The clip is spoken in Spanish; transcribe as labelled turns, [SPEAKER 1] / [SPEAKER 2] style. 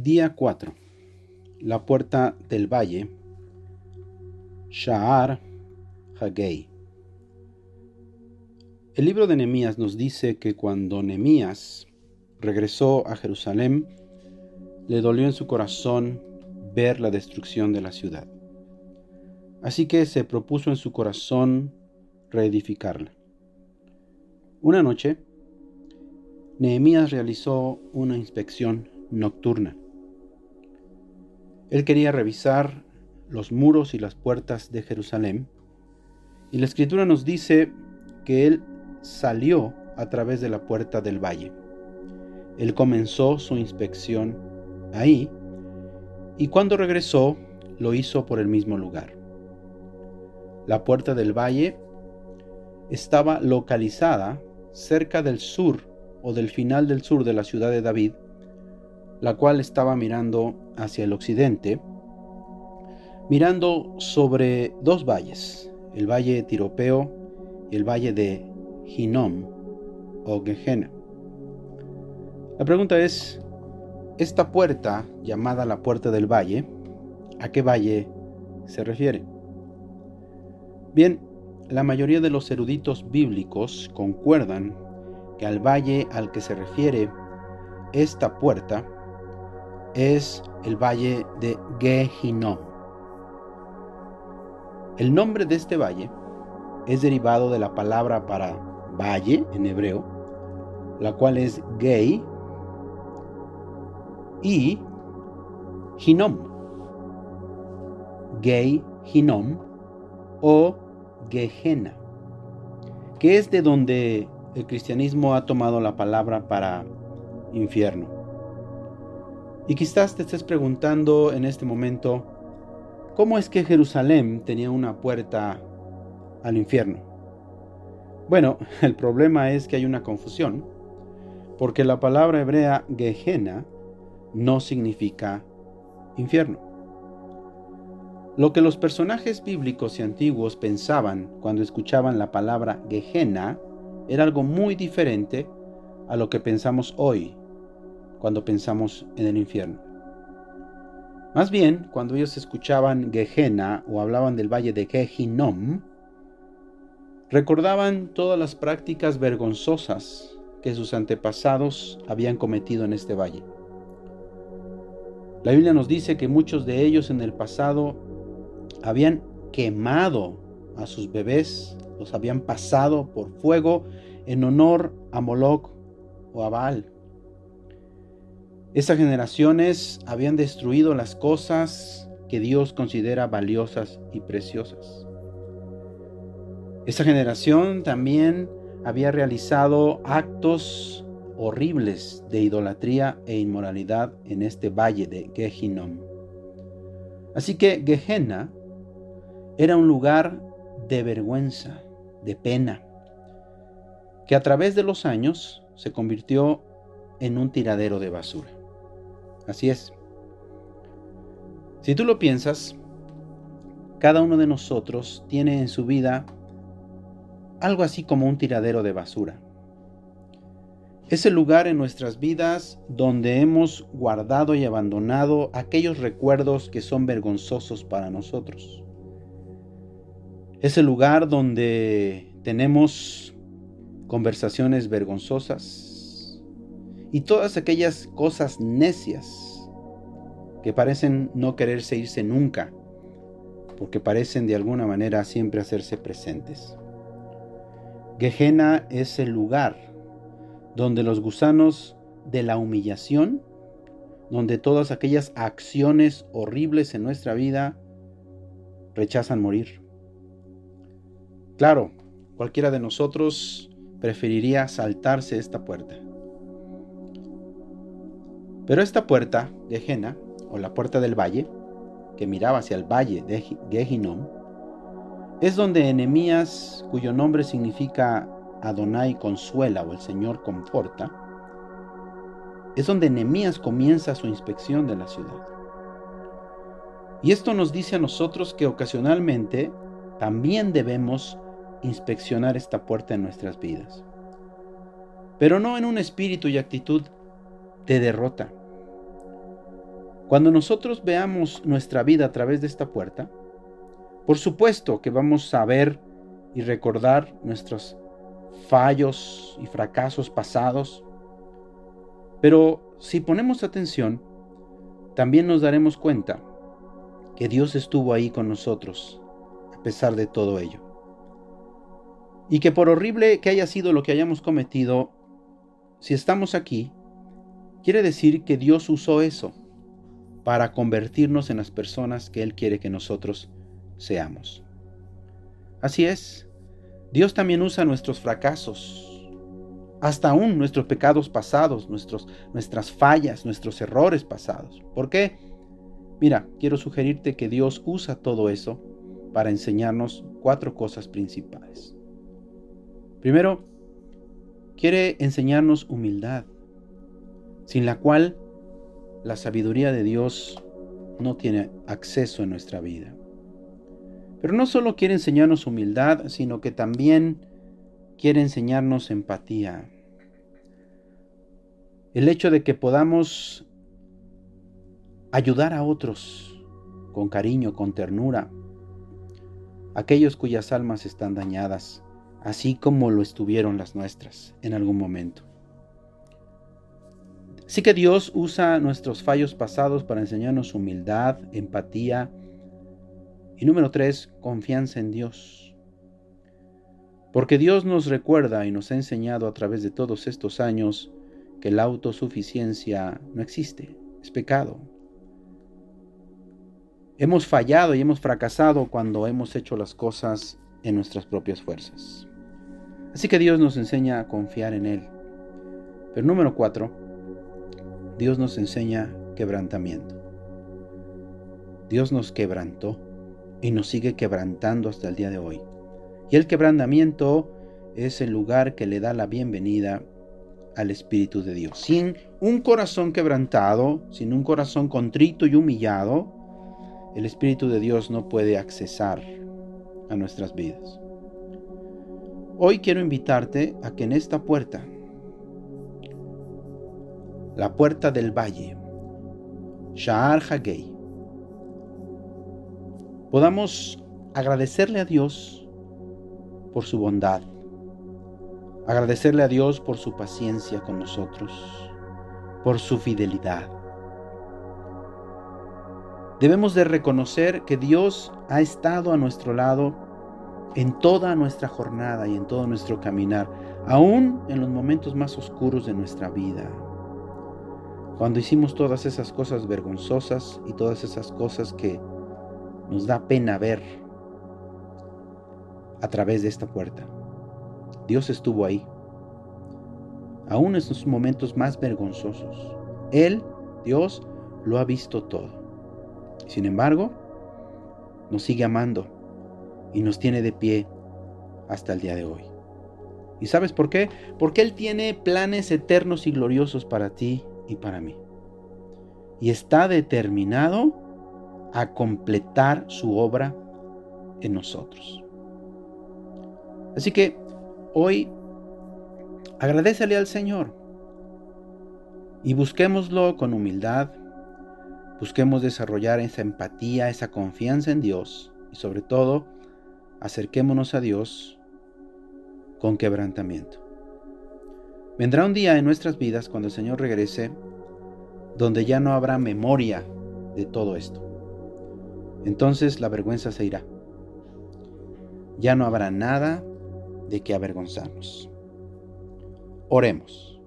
[SPEAKER 1] Día 4. La puerta del valle. Sha'ar Hagei. El libro de Nehemías nos dice que cuando Nehemías regresó a Jerusalén, le dolió en su corazón ver la destrucción de la ciudad. Así que se propuso en su corazón reedificarla. Una noche, Nehemías realizó una inspección nocturna. Él quería revisar los muros y las puertas de Jerusalén. Y la escritura nos dice que él salió a través de la puerta del valle. Él comenzó su inspección ahí y cuando regresó lo hizo por el mismo lugar. La puerta del valle estaba localizada cerca del sur o del final del sur de la ciudad de David la cual estaba mirando hacia el occidente, mirando sobre dos valles, el valle Tiropeo y el valle de Ginom o Gehenna. La pregunta es, esta puerta, llamada la puerta del valle, ¿a qué valle se refiere? Bien, la mayoría de los eruditos bíblicos concuerdan que al valle al que se refiere esta puerta es el valle de Gehinom. El nombre de este valle es derivado de la palabra para valle en hebreo, la cual es Gei y Hinom. Gei Hinom o Gehenna, que es de donde el cristianismo ha tomado la palabra para infierno. Y quizás te estés preguntando en este momento, ¿cómo es que Jerusalén tenía una puerta al infierno? Bueno, el problema es que hay una confusión, porque la palabra hebrea Gehenna no significa infierno. Lo que los personajes bíblicos y antiguos pensaban cuando escuchaban la palabra Gehenna era algo muy diferente a lo que pensamos hoy cuando pensamos en el infierno. Más bien, cuando ellos escuchaban Gehenna o hablaban del valle de Gehinom, recordaban todas las prácticas vergonzosas que sus antepasados habían cometido en este valle. La Biblia nos dice que muchos de ellos en el pasado habían quemado a sus bebés, los habían pasado por fuego en honor a Moloch o a Baal. Esas generaciones habían destruido las cosas que Dios considera valiosas y preciosas. Esa generación también había realizado actos horribles de idolatría e inmoralidad en este valle de Gehinom. Así que Gehenna era un lugar de vergüenza, de pena, que a través de los años se convirtió en un tiradero de basura. Así es. Si tú lo piensas, cada uno de nosotros tiene en su vida algo así como un tiradero de basura. Es el lugar en nuestras vidas donde hemos guardado y abandonado aquellos recuerdos que son vergonzosos para nosotros. Es el lugar donde tenemos conversaciones vergonzosas, y todas aquellas cosas necias que parecen no quererse irse nunca, porque parecen de alguna manera siempre hacerse presentes. Gehenna es el lugar donde los gusanos de la humillación, donde todas aquellas acciones horribles en nuestra vida rechazan morir. Claro, cualquiera de nosotros preferiría saltarse esta puerta. Pero esta puerta de Jena, o la puerta del valle, que miraba hacia el valle de Gehinom, es donde Enemías, cuyo nombre significa Adonai consuela o el Señor conforta, es donde Enemías comienza su inspección de la ciudad. Y esto nos dice a nosotros que ocasionalmente también debemos inspeccionar esta puerta en nuestras vidas. Pero no en un espíritu y actitud de derrota, Cuando nosotros veamos nuestra vida a través de esta puerta, por supuesto que vamos a ver y recordar nuestros fallos y fracasos pasados, pero si ponemos atención, también nos daremos cuenta que Dios estuvo ahí con nosotros a pesar de todo ello. Y que por horrible que haya sido lo que hayamos cometido, si estamos aquí, quiere decir que Dios usó eso para convertirnos en las personas que Él quiere que nosotros seamos. Así es, Dios también usa nuestros fracasos, hasta aún nuestros pecados pasados, nuestros, nuestras fallas, nuestros errores pasados. ¿Por qué? Mira, quiero sugerirte que Dios usa todo eso para enseñarnos cuatro cosas principales. Primero, quiere enseñarnos humildad, sin la cual la sabiduría de Dios no tiene acceso en nuestra vida. Pero no solo quiere enseñarnos humildad, sino que también quiere enseñarnos empatía. El hecho de que podamos ayudar a otros con cariño, con ternura, aquellos cuyas almas están dañadas, así como lo estuvieron las nuestras en algún momento. Sí que Dios usa nuestros fallos pasados para enseñarnos humildad, empatía y número tres, confianza en Dios. Porque Dios nos recuerda y nos ha enseñado a través de todos estos años que la autosuficiencia no existe, es pecado. Hemos fallado y hemos fracasado cuando hemos hecho las cosas en nuestras propias fuerzas. Así que Dios nos enseña a confiar en Él. Pero número cuatro, Dios nos enseña quebrantamiento. Dios nos quebrantó y nos sigue quebrantando hasta el día de hoy. Y el quebrantamiento es el lugar que le da la bienvenida al Espíritu de Dios. Sin un corazón quebrantado, sin un corazón contrito y humillado, el Espíritu de Dios no puede accesar a nuestras vidas. Hoy quiero invitarte a que en esta puerta la puerta del valle, Sha'ar Hagei, podamos agradecerle a Dios por su bondad, agradecerle a Dios por su paciencia con nosotros, por su fidelidad. Debemos de reconocer que Dios ha estado a nuestro lado en toda nuestra jornada y en todo nuestro caminar, aún en los momentos más oscuros de nuestra vida cuando hicimos todas esas cosas vergonzosas y todas esas cosas que nos da pena ver a través de esta puerta. Dios estuvo ahí, aún en sus momentos más vergonzosos. Él, Dios, lo ha visto todo. Sin embargo, nos sigue amando y nos tiene de pie hasta el día de hoy. ¿Y sabes por qué? Porque Él tiene planes eternos y gloriosos para ti y para mí. Y está determinado a completar su obra en nosotros. Así que hoy agradecele al Señor y busquémoslo con humildad, busquemos desarrollar esa empatía, esa confianza en Dios y sobre todo acerquémonos a Dios con quebrantamiento. Vendrá un día en nuestras vidas cuando el Señor regrese donde ya no habrá memoria de todo esto. Entonces la vergüenza se irá. Ya no habrá nada de que avergonzarnos. Oremos.